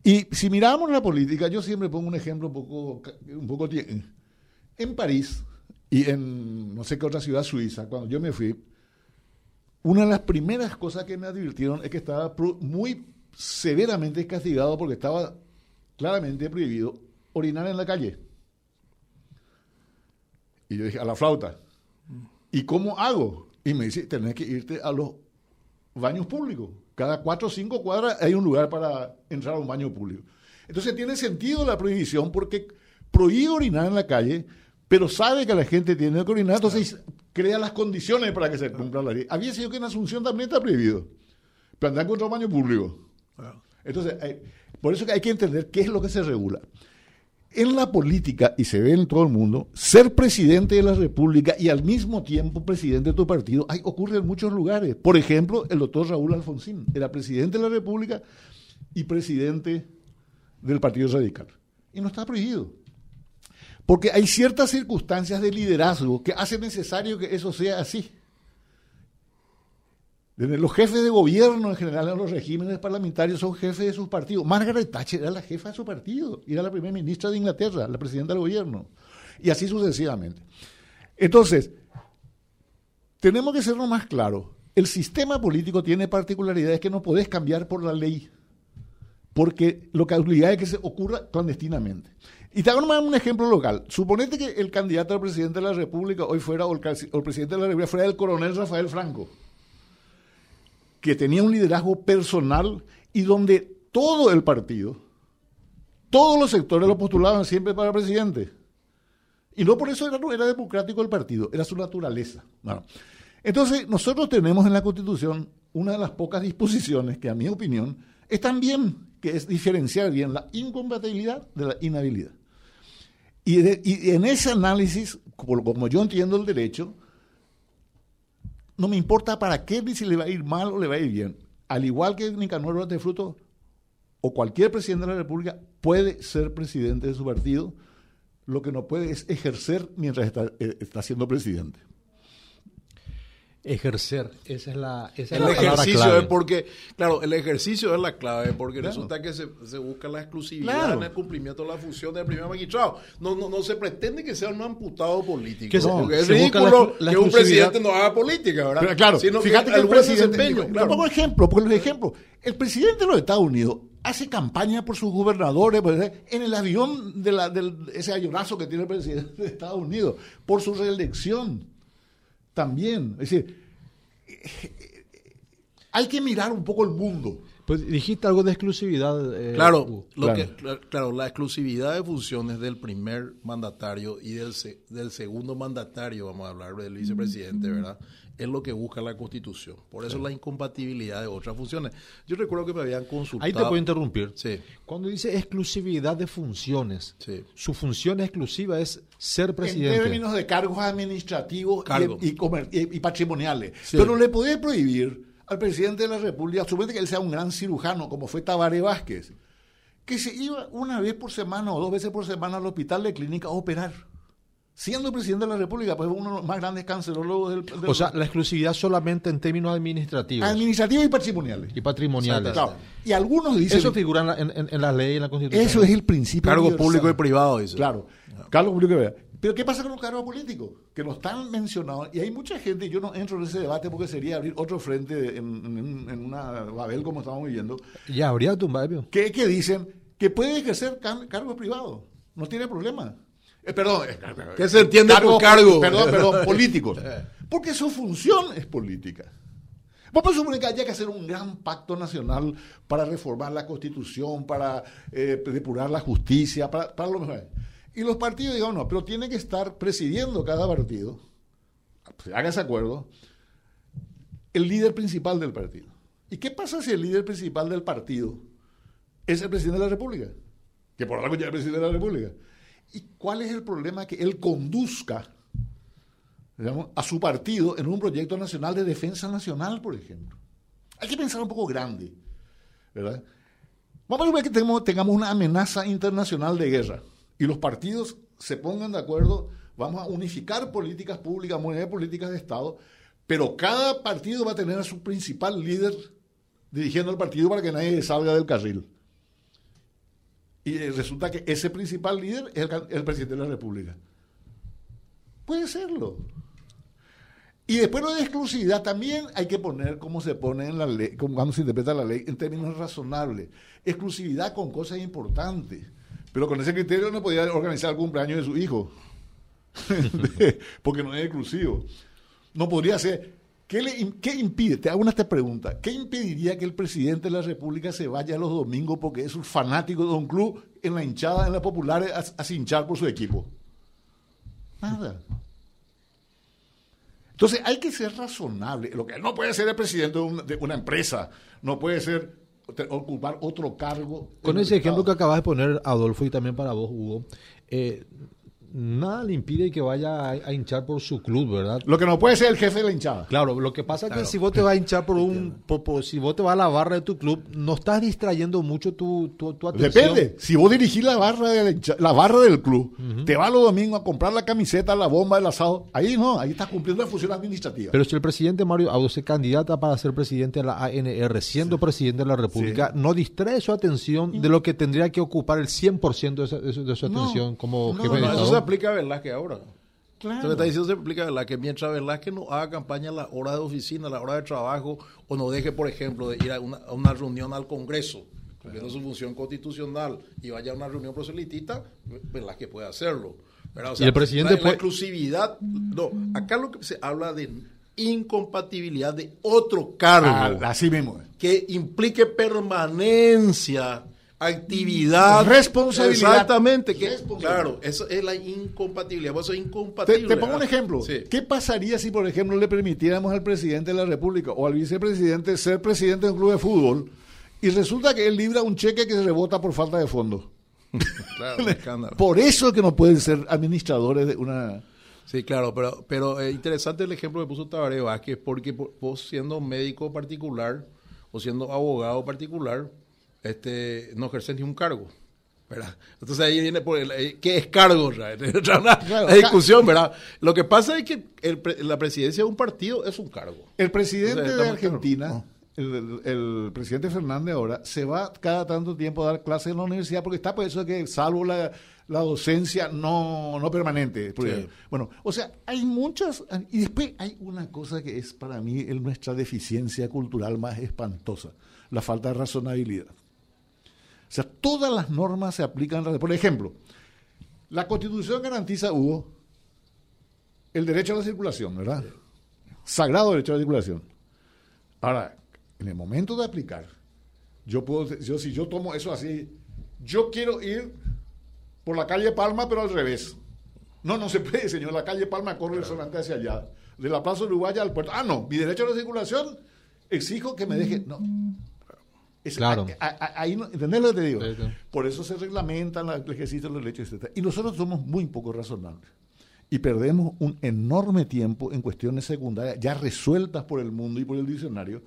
Y si miramos la política, yo siempre pongo un ejemplo un poco, un poco en París y en no sé qué otra ciudad suiza, cuando yo me fui, una de las primeras cosas que me advirtieron es que estaba muy severamente castigado porque estaba claramente prohibido orinar en la calle. Y yo dije, a la flauta. ¿Y cómo hago? Y me dice, tenés que irte a los baños públicos. Cada cuatro o cinco cuadras hay un lugar para entrar a un baño público. Entonces tiene sentido la prohibición porque prohíbe orinar en la calle, pero sabe que la gente tiene que orinar, entonces crea las condiciones para que se cumpla la ley. Había sido que en Asunción también está prohibido, pero andar contra baño público. Entonces, por eso que hay que entender qué es lo que se regula. En la política, y se ve en todo el mundo, ser presidente de la República y al mismo tiempo presidente de tu partido hay, ocurre en muchos lugares. Por ejemplo, el doctor Raúl Alfonsín era presidente de la República y presidente del Partido Radical. Y no está prohibido. Porque hay ciertas circunstancias de liderazgo que hacen necesario que eso sea así. Los jefes de gobierno en general en los regímenes parlamentarios son jefes de sus partidos. Margaret Thatcher era la jefa de su partido y era la primera ministra de Inglaterra, la presidenta del gobierno. Y así sucesivamente. Entonces, tenemos que serlo más claro. El sistema político tiene particularidades que no podés cambiar por la ley, porque lo obliga es que se ocurra clandestinamente. Y te hago un ejemplo local. Suponete que el candidato al presidente de la República hoy fuera, o el, presidente de la República fuera el coronel Rafael Franco, que tenía un liderazgo personal y donde todo el partido, todos los sectores lo postulaban siempre para presidente. Y no por eso era, era democrático el partido, era su naturaleza. Entonces, nosotros tenemos en la Constitución una de las pocas disposiciones que, a mi opinión, están bien, que es diferenciar bien la incompatibilidad de la inhabilidad. Y, en ese análisis, como, yo entiendo el derecho, no me importa para qué ni si le va a ir mal o le va a ir bien. Al igual que Nicanor de Fruto o cualquier presidente de la República puede ser presidente de su partido, lo que no puede es ejercer mientras está, eh, está siendo presidente ejercer. Esa es la, esa el ejercicio es porque, claro, el ejercicio es la clave, porque resulta que se, busca la exclusividad en el cumplimiento de la función del primer magistrado. No, no, no se pretende que sea un amputado político. porque es ridículo que un presidente no haga política, ¿verdad? Pero claro, fíjate que el presidente. Claro. pongo ejemplo, porque ejemplo. El presidente de los Estados Unidos hace campaña por sus gobernadores pues, en el avión de, la, de ese ayonazo que tiene el presidente de Estados Unidos, por su reelección también. Es decir, hay que mirar un poco el mundo. Pues dijiste algo de exclusividad. eh, claro, lo claro. Que, claro, la exclusividad de funciones del primer mandatario y del, del segundo mandatario, vamos a hablar del vicepresidente, ¿verdad? Es lo que busca la Constitución. Por eso sí. la incompatibilidad de otras funciones. Yo recuerdo que me habían consultado. Ahí te puedo interrumpir. Sí. Cuando dice exclusividad de funciones, sí. su función exclusiva es ser presidente. En términos de cargos administrativos Cargo. y, y, patrimoniales. Sí. Pero le puede prohibir al presidente de la República, suponete que él sea un gran cirujano, como fue Tabaré Vázquez, que se iba una vez por semana o dos veces por semana al hospital de clínica a operar. Siendo presidente de la República, pues uno de los más grandes cancerólogos del, del O sea, la exclusividad solamente en términos administrativos. Administrativos y patrimoniales. Y patrimoniales. Claro. Y algunos dicen. Eso figura en en, en la ley, en la Constitución. Eso es el principio. Cargo público y privado, dice. Claro. Cargo público y privado. Pero ¿qué pasa con los cargos políticos? Que no están mencionados. Y hay mucha gente, yo no entro en ese debate porque sería abrir otro frente en, en, en una Babel como estamos viviendo. Ya habría tumbado. Que, que dicen que puede ejercer cargos privados. No tiene problema. Eh, perdón. ¿Qué se entiende cargo, por cargo? Perdón, perdón, políticos. Porque su función es política. Vamos a suponer que haya que hacer un gran pacto nacional para reformar la constitución, para eh, depurar la justicia, para, para lo mejor. Y los partidos digan, no, pero tiene que estar presidiendo cada partido, pues, haga ese acuerdo, el líder principal del partido. ¿Y qué pasa si el líder principal del partido es el presidente de la República? Que por algo ya es el presidente de la República. ¿Y cuál es el problema que él conduzca digamos, a su partido en un proyecto nacional de defensa nacional, por ejemplo? Hay que pensar un poco grande. Vamos a ver que tengamos, tengamos una amenaza internacional de guerra y los partidos se pongan de acuerdo, vamos a unificar políticas públicas, moneda políticas de Estado, pero cada partido va a tener a su principal líder dirigiendo el partido para que nadie salga del carril. Y resulta que ese principal líder es el, el presidente de la República. Puede serlo. Y después lo de exclusividad también hay que poner como se pone en la ley, cuando se interpreta la ley, en términos razonables. Exclusividad con cosas importantes. Pero con ese criterio no podía organizar el cumpleaños de su hijo. Porque no es exclusivo. No podría ser. ¿Qué, le, ¿Qué impide? Te hago una esta pregunta. ¿Qué impediría que el presidente de la República se vaya los domingos porque es un fanático de un club en la hinchada, en la popular, a, a hinchar por su equipo? Nada. Entonces hay que ser razonable. Lo que no puede ser el presidente de una empresa, no puede ser ocupar otro cargo. Con ese ejemplo que acabas de poner, Adolfo, y también para vos, Hugo, eh, nada le impide que vaya a, a, hinchar por su club, ¿verdad? Lo que no puede ser el jefe de la hinchada. Claro, lo que pasa es que si vos te vas a hinchar por un, por, por, si vos te vas a la barra de tu club, no estás distrayendo mucho tu, tu, tu atención. Depende. Si vos dirigís la barra, de la, barra del club, uh -huh. te vas los domingos a comprar la camiseta, la bomba, el asado, ahí no, ahí estás cumpliendo la función administrativa. Pero si el presidente Mario Audo se candidata para ser presidente de la ANR, siendo sí. presidente de la República, sí. no distrae su atención de lo que tendría que ocupar el 100% de, su, de su atención no, como no, jefe de Estado. Aplica a Velázquez ahora. Claro. Está diciendo se explica ¿verdad? que mientras Velázquez no haga campaña a la hora de oficina, a la hora de trabajo, o no deje, por ejemplo, de ir a una, a una reunión al Congreso, cumpliendo claro. su función constitucional, y vaya a una reunión proselitista, Velázquez puede hacerlo. O sea, y el presidente la, la exclusividad, no, acá lo que se habla de incompatibilidad de otro cargo. Ah, así mismo. Que implique permanencia actividad, responsabilidad. Exactamente, que, claro, eso es la incompatibilidad, eso es incompatible. Te, te pongo un ejemplo. Sí. ¿Qué pasaría si, por ejemplo, le permitiéramos al presidente de la República o al vicepresidente ser presidente de un club de fútbol y resulta que él libra un cheque que se rebota por falta de fondos? claro, un escándalo. Por eso es que no pueden ser administradores de una... Sí, claro, pero, pero eh, interesante el ejemplo que puso Tabaré Vázquez, porque vos siendo médico particular o siendo abogado particular, este, no ejercer ni un cargo. ¿verdad? Entonces ahí viene por el, qué es cargo, claro, la discusión, ¿verdad? Lo que pasa es que el, la presidencia de un partido es un cargo. El presidente Entonces, de Argentina, claro. el, el, presidente Fernández ahora, se va cada tanto tiempo a dar clases en la universidad porque está por eso que salvo la, la docencia no, no permanente. Sí. Bueno, o sea, hay muchas, y después hay una cosa que es para mí el, nuestra deficiencia cultural más espantosa, la falta de razonabilidad. O sea, todas las normas se aplican. Por ejemplo, la Constitución garantiza, Hugo, el derecho a la circulación, ¿verdad? Sagrado derecho a la circulación. Ahora, en el momento de aplicar, Yo puedo, yo, si yo tomo eso así, yo quiero ir por la calle Palma, pero al revés. No, no se puede, señor. La calle Palma corre solamente hacia allá. De la Plaza Uruguaya al puerto. Ah, no, mi derecho a la circulación exijo que me deje. No. Es, Claro. a- a- ahí ¿Entendés lo que te digo? Sí, sí. Por eso se reglamentan la- el ejercicio de los derechos, etc. Y nosotros somos muy poco razonables. Y perdemos un enorme tiempo en cuestiones secundarias ya resueltas por el mundo y por el diccionario.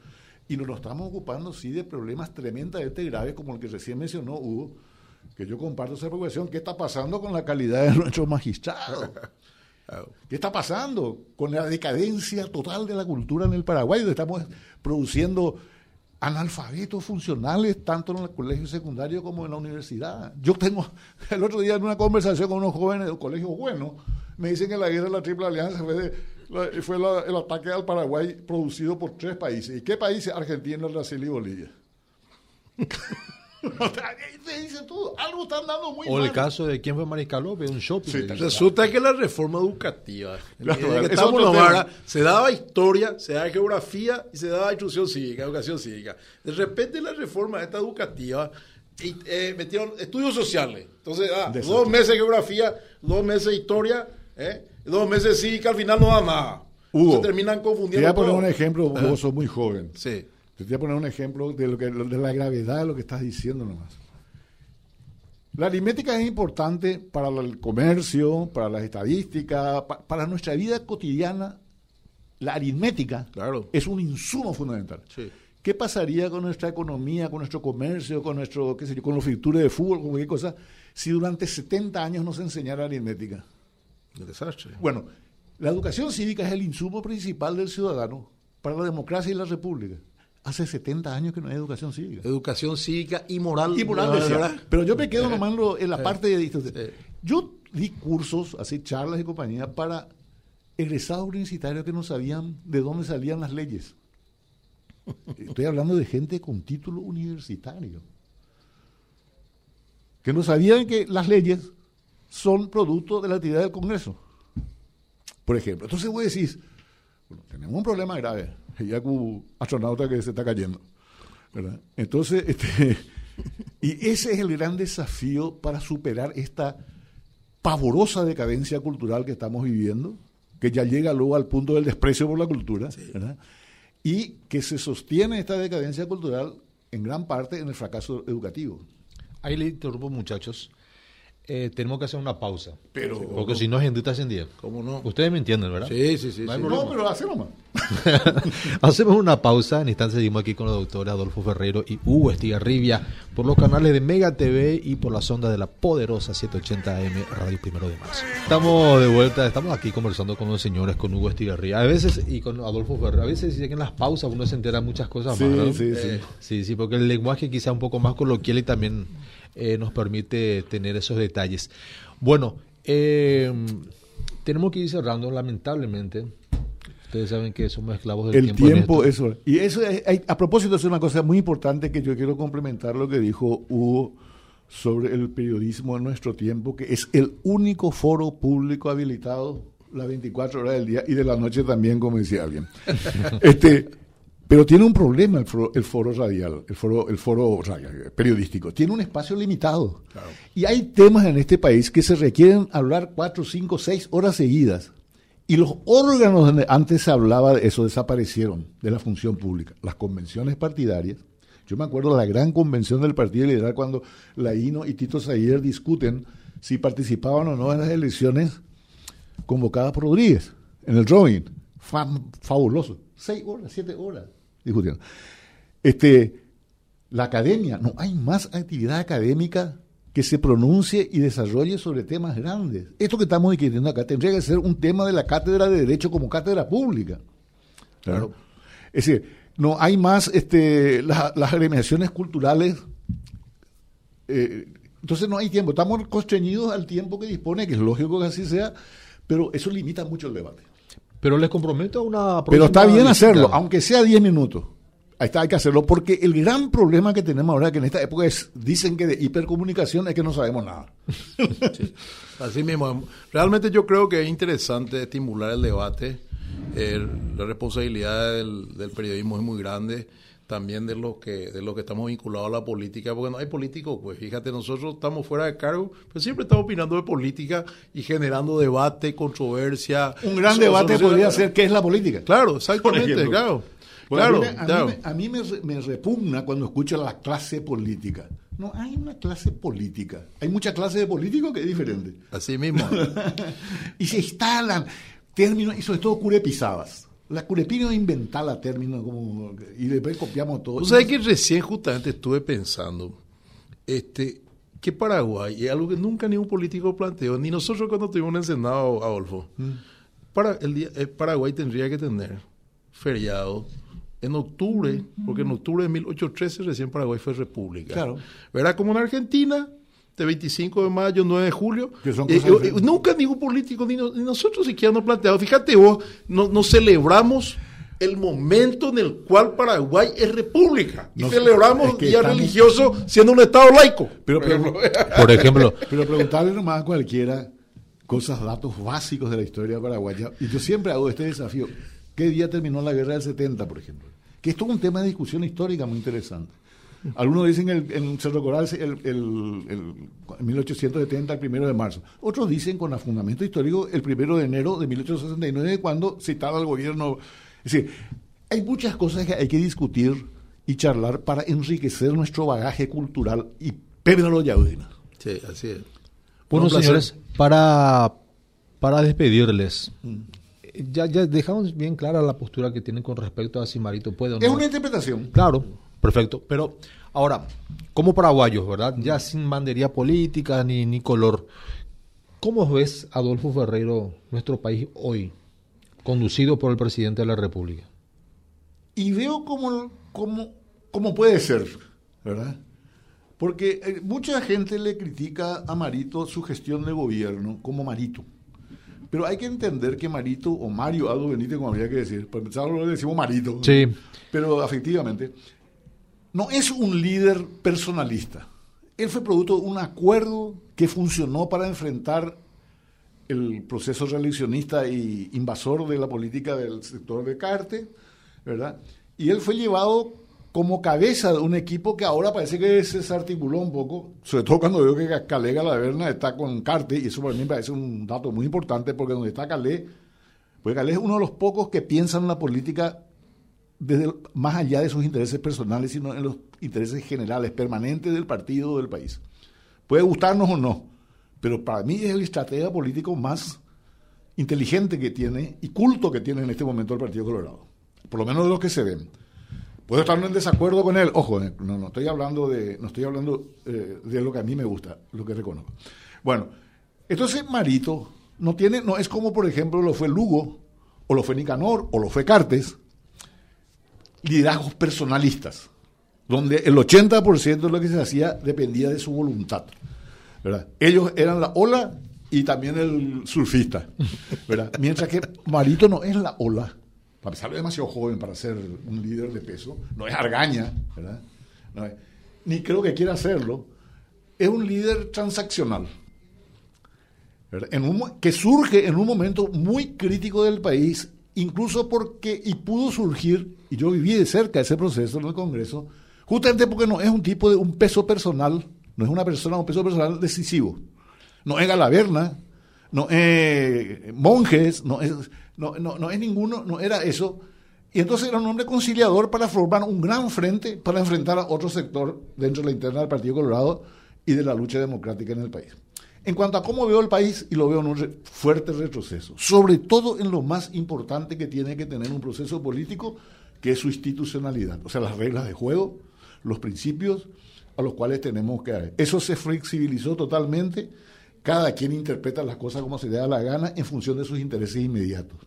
Y nos lo estamos ocupando, sí, de problemas tremendamente graves, como el que recién mencionó Hugo, que yo comparto esa preocupación. ¿Qué está pasando con la calidad de nuestros magistrados? ¿Qué está pasando con la decadencia total de la cultura en el Paraguay? donde Estamos produciendo analfabetos funcionales tanto en el colegio secundario como en la universidad. Yo tengo, el otro día en una conversación con unos jóvenes de colegios buenos, me dicen que la guerra de la Triple Alianza fue, el ataque al Paraguay producido por tres países. ¿Y qué países? Argentina, Brasil y Bolivia. Te dice todo. Algo están dando muy O mal. el caso de quién fue Mariscal López, un shopping. Sí, Resulta que la reforma educativa, en Claro, la que es estamos tema. varas, se daba historia, se daba geografía y se daba instrucción cívica, educación cívica. De repente la reforma esta educativa y, eh, metieron estudios sociales. Entonces, ah, dos meses de geografía, dos meses de historia, ¿eh? dos meses de cívica, al final no da nada. Hugo, se terminan Te voy confundiendo. a poner todo. un ejemplo, vos sos muy joven. Sí. Te voy a poner un ejemplo de, lo que, de la gravedad de lo que estás diciendo nomás. La aritmética es importante para el comercio, para las estadísticas, pa- para nuestra vida cotidiana. La aritmética Claro. es un insumo fundamental. Sí. ¿Qué pasaría con nuestra economía, con nuestro comercio, con nuestro, qué sé yo, con los fictures de fútbol, con cualquier cosa, si durante 70 años no se enseñara aritmética? Un desastre. Bueno, la educación cívica es el insumo principal del ciudadano para la democracia y la república. Hace 70 años que no hay educación cívica. Educación cívica y moral. Y moral, ¿no? decía. ¿verdad? Pero yo me quedo nomás en, la parte de... Sí. Yo di cursos, así charlas y compañía para egresados universitarios que no sabían de dónde salían las leyes. Estoy hablando de gente con título universitario. Que no sabían que las leyes son producto de la actividad del Congreso. Por ejemplo. Entonces vos decís, bueno, tenemos un problema grave. Ya como astronauta que se está cayendo. ¿verdad? Entonces, este, y ese es el gran desafío para superar esta pavorosa decadencia cultural que estamos viviendo, que ya llega luego al punto del desprecio por la cultura, ¿verdad? y que se sostiene esta decadencia cultural en gran parte en el fracaso educativo. Ahí le interrumpo, muchachos. Eh, tenemos que hacer una pausa. Pero- Porque si no, gente está encendida. ¿Cómo no? Ustedes me entienden, ¿verdad? Sí, sí, sí. No sí. No, pero hace nomás. Hacemos una pausa. En instante seguimos aquí con los doctores Adolfo Ferrero y Hugo Estigarribia por los canales de Mega TV y por la sonda de la poderosa 780 AM Radio Primero de Marzo. Estamos de vuelta, estamos aquí conversando con los señores, con Hugo Estigarribia. A veces, y con Adolfo Ferrero, a veces que en las pausas uno se entera muchas cosas Sí, más. ¿no? sí, sí. Eh, sí, sí, porque el lenguaje quizá un poco más coloquial y también eh, nos permite tener esos detalles. Bueno, eh, tenemos que ir cerrando, lamentablemente. Ustedes saben que somos esclavos del El tiempo. en tiempo, eso. Y eso, es- hay- a propósito, es una cosa muy importante que yo quiero complementar lo que dijo Hugo sobre el periodismo en nuestro tiempo, que es el único foro público habilitado las 24 horas del día y de la noche también, como decía alguien. este, pero tiene un problema el foro, el foro radial, el foro, el foro radial, periodístico. Tiene un espacio limitado. Y hay temas en este país que se requieren hablar cuatro, cinco, seis horas seguidas. Y los órganos donde antes se hablaba de eso desaparecieron de la función pública. Las convenciones partidarias. Yo me acuerdo de la gran convención del Partido Liberal cuando Laino y Tito Sayer discuten si participaban o no en las elecciones convocadas por Rodríguez en el drawing. Fa- fabuloso. Seis horas, siete horas discutiendo. Este, la academia, no hay más actividad académica que se pronuncie y desarrolle sobre temas grandes. Esto que estamos discutiendo acá tendría que ser un tema de la cátedra de Derecho como cátedra pública. Claro. Es decir, no hay más este, la- las agremiaciones culturales. eh, entonces no hay tiempo. Estamos constreñidos al tiempo que dispone, que es lógico que así sea, pero eso limita mucho el debate. Pero les comprometo a una Pero está bien visita. hacerlo, aunque sea 10 minutos. Ahí está, hay que hacerlo, porque el gran problema que tenemos ahora, que en esta época es, dicen que de hipercomunicación, es que no sabemos nada. Así mismo. Realmente yo creo que es interesante estimular el debate. Eh, la responsabilidad del, del periodismo es muy grande. También de los que de los que estamos vinculados a la política, porque no hay políticos, pues fíjate, nosotros estamos fuera de cargo, pero siempre estamos opinando de política y generando debate, controversia. Un gran debate podría ser qué es la política. Claro, exactamente, claro. claro, a mí, me, repugna cuando escucho la clase política. No hay una clase política. Hay mucha clase de políticos que es diferente. Así mismo. y se instalan términos, y sobre todo curepisadas. La curepina inventar la término como, y después copiamos todo. ¿Tú sabes que recién justamente estuve pensando este, que Paraguay es algo que nunca ningún político planteó, ni nosotros cuando tuvimos un Senado, Adolfo. Mm. Para el día, eh, Paraguay tendría que tener feriado en octubre, porque en octubre de 1813 recién Paraguay fue república. Claro. Verá como en Argentina de 25 de mayo, 9 de julio. Eh, eh, nunca ningún político, ni, nosotros siquiera nos planteado. Fíjate vos, no, celebramos el momento en el cual Paraguay es república. Y celebramos el día religioso siendo un Estado laico. Pero, por ejemplo. Pero preguntarle nomás a cualquiera cosas, datos básicos de la historia paraguaya. Y yo siempre hago este desafío. ¿Qué día terminó la guerra del 70, por ejemplo? Que esto es un tema de discusión histórica muy interesante. Algunos dicen el, en Cerro Coral el, el, 1870, el primero de marzo. Otros dicen con fundamento histórico el primero de enero de 1869, cuando citaba el gobierno. Es decir, hay muchas cosas que hay que discutir y charlar para enriquecer nuestro bagaje cultural y Pedro Yaudina. Sí, así es. Bueno, señores, para, para despedirles, mm. ya, ya dejamos bien clara la postura que tienen con respecto a si Marito puede o no. Es una interpretación. Claro, Perfecto. Pero ahora, como paraguayos, ¿verdad? Ya sin bandería política ni, ni color, ¿cómo ves Adolfo Ferreiro, nuestro país hoy, conducido por el presidente de la República? Y veo cómo, cómo, puede ser, ¿verdad? Porque eh, mucha gente le critica a Marito su gestión de gobierno como Marito. Pero hay que entender que Marito, o Mario Aldo Benítez, como habría que decir, por empezar lo decimos Marito. Sí. Pero efectivamente, no es un líder personalista. Él fue producto de un acuerdo que funcionó para enfrentar el proceso reeleccionista y invasor de la política del sector de Carte, ¿verdad? Y él fue llevado como cabeza de un equipo que ahora parece que se desarticuló un poco, sobre todo cuando veo que Calega La está con Carte, y eso para mí me parece un dato muy importante, porque donde está Calé, pues Calé es uno de los pocos que piensan en la política desde más allá de sus intereses personales, sino en los intereses generales, permanentes del partido o del país. Puede gustarnos o no, pero para mí es el estratega político más inteligente que tiene y culto que tiene en este momento el Partido Colorado, por lo menos de los que se ven. Puedo estar en desacuerdo con él, ojo, eh, no, no estoy hablando de, no estoy hablando eh, de lo que a mí me gusta, lo que reconozco. Bueno, entonces Marito no tiene, no es como por ejemplo lo fue Lugo, o lo fue Nicanor, o lo fue Cartes, liderazgos personalistas, donde el 80% de lo que se hacía dependía de su voluntad. ¿verdad? Ellos eran la ola y también el surfista. ¿verdad? Mientras que Marito no es la ola, a demasiado joven para ser un líder de peso, no es argaña, ¿verdad? ni creo que quiera hacerlo, es un líder transaccional. En un, que surge en un momento muy crítico del país incluso porque, y pudo surgir, y yo viví de cerca ese proceso en el Congreso, justamente porque no es un tipo de un peso personal, no es una persona, un peso personal decisivo. No es Galaverna, no es monjes, no es, no, no, no es ninguno, no era eso. Y entonces era un hombre conciliador para formar un gran frente para enfrentar a otro sector dentro de la interna del Partido Colorado y de la lucha democrática en el país. En cuanto a cómo veo el país, y lo veo en un fuerte retroceso, sobre todo en lo más importante que tiene que tener un proceso político, que es su institucionalidad, o sea, las reglas de juego, los principios a los cuales tenemos que. Eso se flexibilizó totalmente, cada quien interpreta las cosas como se le da la gana en función de sus intereses inmediatos.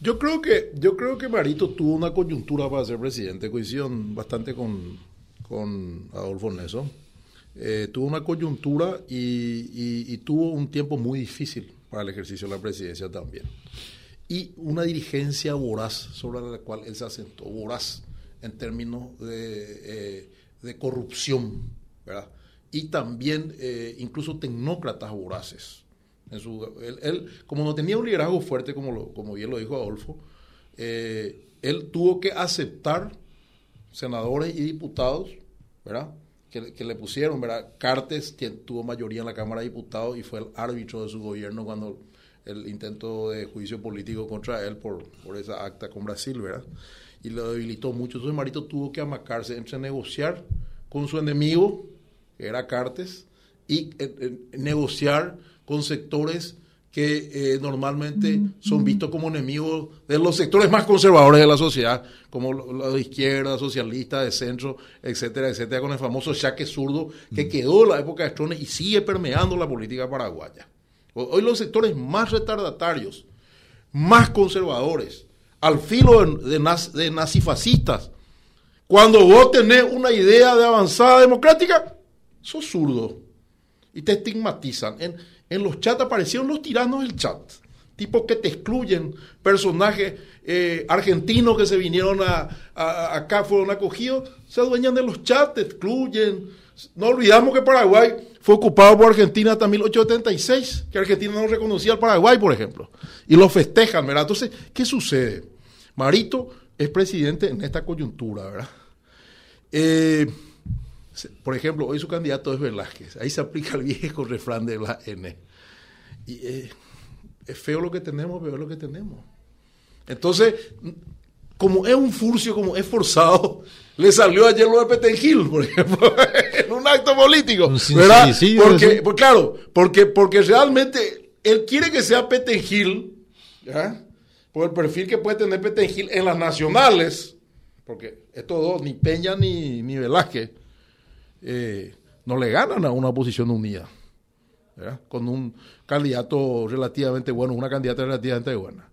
Yo creo que yo creo que Marito tuvo una coyuntura para ser presidente, coincido bastante con, con Adolfo Neso eh, tuvo una coyuntura y, tuvo un tiempo muy difícil para el ejercicio de la presidencia también. Y una dirigencia voraz sobre la cual él se asentó, voraz en términos de, eh, corrupción, ¿verdad? Y también eh, incluso tecnócratas voraces. En su, él, como no tenía un liderazgo fuerte, como, como bien lo dijo Adolfo, él tuvo que aceptar senadores y diputados, ¿verdad? Que, que, le pusieron, ¿verdad? Cartes tuvo mayoría en la Cámara de Diputados y fue el árbitro de su gobierno cuando el intento de juicio político contra él por, por esa acta con Brasil, ¿verdad? Y lo debilitó mucho. Entonces Marito tuvo que amacarse entre negociar con su enemigo, que era Cartes, y eh, eh, negociar con sectores que eh, normalmente son vistos como enemigos de los sectores más conservadores de la sociedad, como los de izquierda, socialista, de centro, etcétera, etcétera, con el famoso chaque zurdo que quedó en la época de Strones y sigue permeando la política paraguaya. Hoy los sectores más retardatarios, más conservadores, al filo de, nazifascistas, cuando vos tenés una idea de avanzada democrática, sos zurdo y te estigmatizan. En, los chats aparecieron los tiranos del chat, tipos que te excluyen, personajes eh, argentinos que se vinieron acá, fueron acogidos, se adueñan de los chats, te excluyen. No olvidamos que Paraguay fue ocupado por Argentina hasta 1876, que Argentina no reconocía al Paraguay, por ejemplo, y lo festejan, ¿verdad? Entonces, ¿qué sucede? Marito es presidente en esta coyuntura, ¿verdad? Eh, por ejemplo, hoy su candidato es Velázquez. Ahí se aplica el viejo refrán de la N. Y eh, es feo lo que tenemos, pero es lo que tenemos. Entonces, como es un furcio, como es forzado, le salió ayer lo de Petengil, por ejemplo, en un acto político. ¿verdad? Porque, pues, claro, porque, porque realmente él quiere que sea Petengil, ¿ya? por el perfil que puede tener Petengil en las nacionales, porque estos dos, ni Peña ni, ni Velázquez, eh, no le ganan a una oposición unida, con un candidato relativamente bueno, una candidata relativamente buena.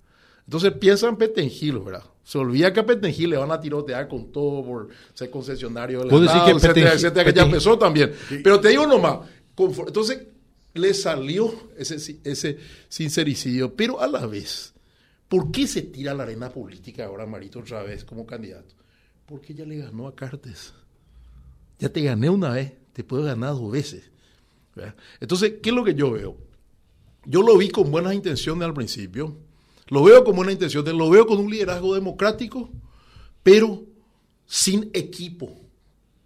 Entonces piensan en Petengil, ¿verdad? Se olvida que a Petengil le van a tirotear con todo por ser concesionario del Estado, que etcétera, etcétera, que ya empezó también. Pero te digo nomás, entonces le salió ese, ese sincericidio, pero a la vez, ¿por qué se tira la arena política ahora Marito otra vez como candidato? Porque ya le ganó a Cartes. Ya te gané una vez, te puedo ganar dos veces. Entonces, ¿qué es lo que yo veo? Yo lo vi con buenas intenciones al principio, lo veo con buenas intenciones, lo veo con un liderazgo democrático, pero sin equipo,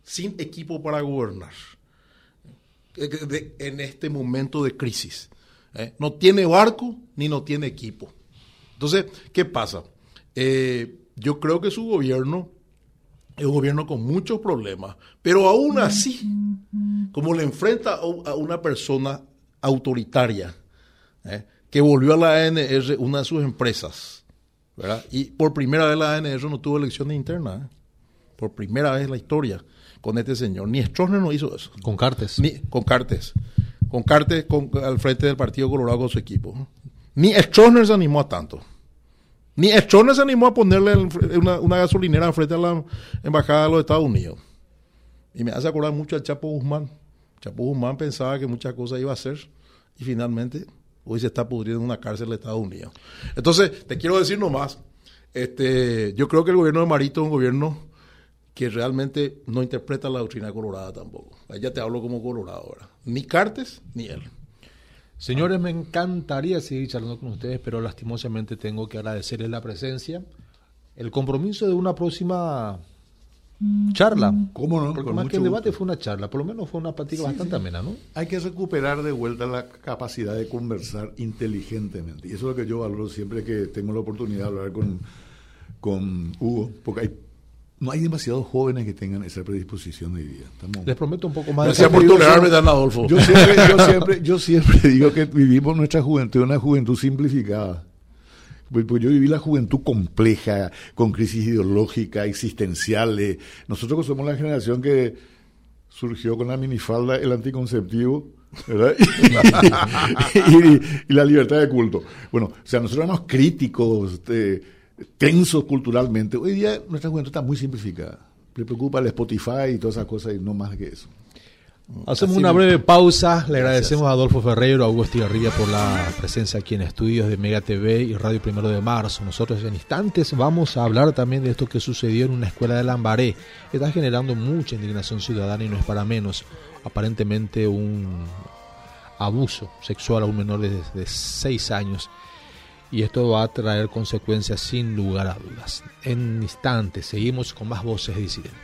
sin equipo para gobernar en este momento de crisis. ¿eh? No tiene barco ni no tiene equipo. Entonces, ¿qué pasa? Eh, yo creo que su gobierno es un gobierno con muchos problemas, pero aún así, como le enfrenta a una persona autoritaria, ¿eh? Que volvió a la ANR, una de sus empresas, ¿verdad? y por primera vez la ANR no tuvo elecciones internas, ¿eh? por primera vez en la historia, con este señor. Ni Stroessner no hizo eso. Con Cartes. Ni, con Cartes. Con Cartes al frente del Partido Colorado con su equipo. Ni Stroessner se animó a tanto. Ni Stroessner se animó a ponerle una, una gasolinera frente a la embajada de los Estados Unidos. Y me hace acordar mucho al Chapo Guzmán. Chapo Guzmán pensaba que muchas cosas iba a hacer y finalmente hoy se está pudriendo en una cárcel de Estados Unidos. Entonces, te quiero decir nomás, este, yo creo que el gobierno de Marito es un gobierno que realmente no interpreta la doctrina colorada tampoco. Ya te hablo como colorado ahora. Ni Cartes ni él. Señores, me encantaría seguir charlando con ustedes, pero lastimosamente tengo que agradecerles la presencia, el compromiso de una próxima charla. ¿Cómo no? Porque más que el debate fue una charla, por lo menos fue una plática bastante amena, ¿no? Hay que recuperar de vuelta la capacidad de conversar inteligentemente. Y eso es lo que yo valoro siempre que tengo la oportunidad de hablar con, con Hugo, porque hay no hay demasiados jóvenes que tengan esa predisposición hoy día. Les prometo un poco más. Gracias por tolerarme, Dan Adolfo. Yo siempre, yo, siempre, yo siempre digo que vivimos nuestra juventud, una juventud simplificada. Pues, pues, yo viví la juventud compleja, con crisis ideológica, existenciales. Nosotros somos la generación que surgió con la minifalda, el anticonceptivo, y, la libertad de culto. Bueno, o sea, nosotros éramos críticos, de, tensos culturalmente. Hoy día nuestra juventud está muy simplificada. Le preocupa el Spotify y todas esas cosas y no más que eso. Hacemos una breve pausa. Le agradecemos a Adolfo Ferreiro, a Hugo Estigarribia por la presencia aquí en estudios de Mega TV y Radio Primero de Marzo. Nosotros en instantes vamos a hablar también de esto que sucedió en una escuela de Lambaré. Está generando mucha indignación ciudadana y no es para menos. Aparentemente un abuso sexual a un menor de, de 6 años y esto va a traer consecuencias sin lugar a dudas. En instantes seguimos con más voces disidentes.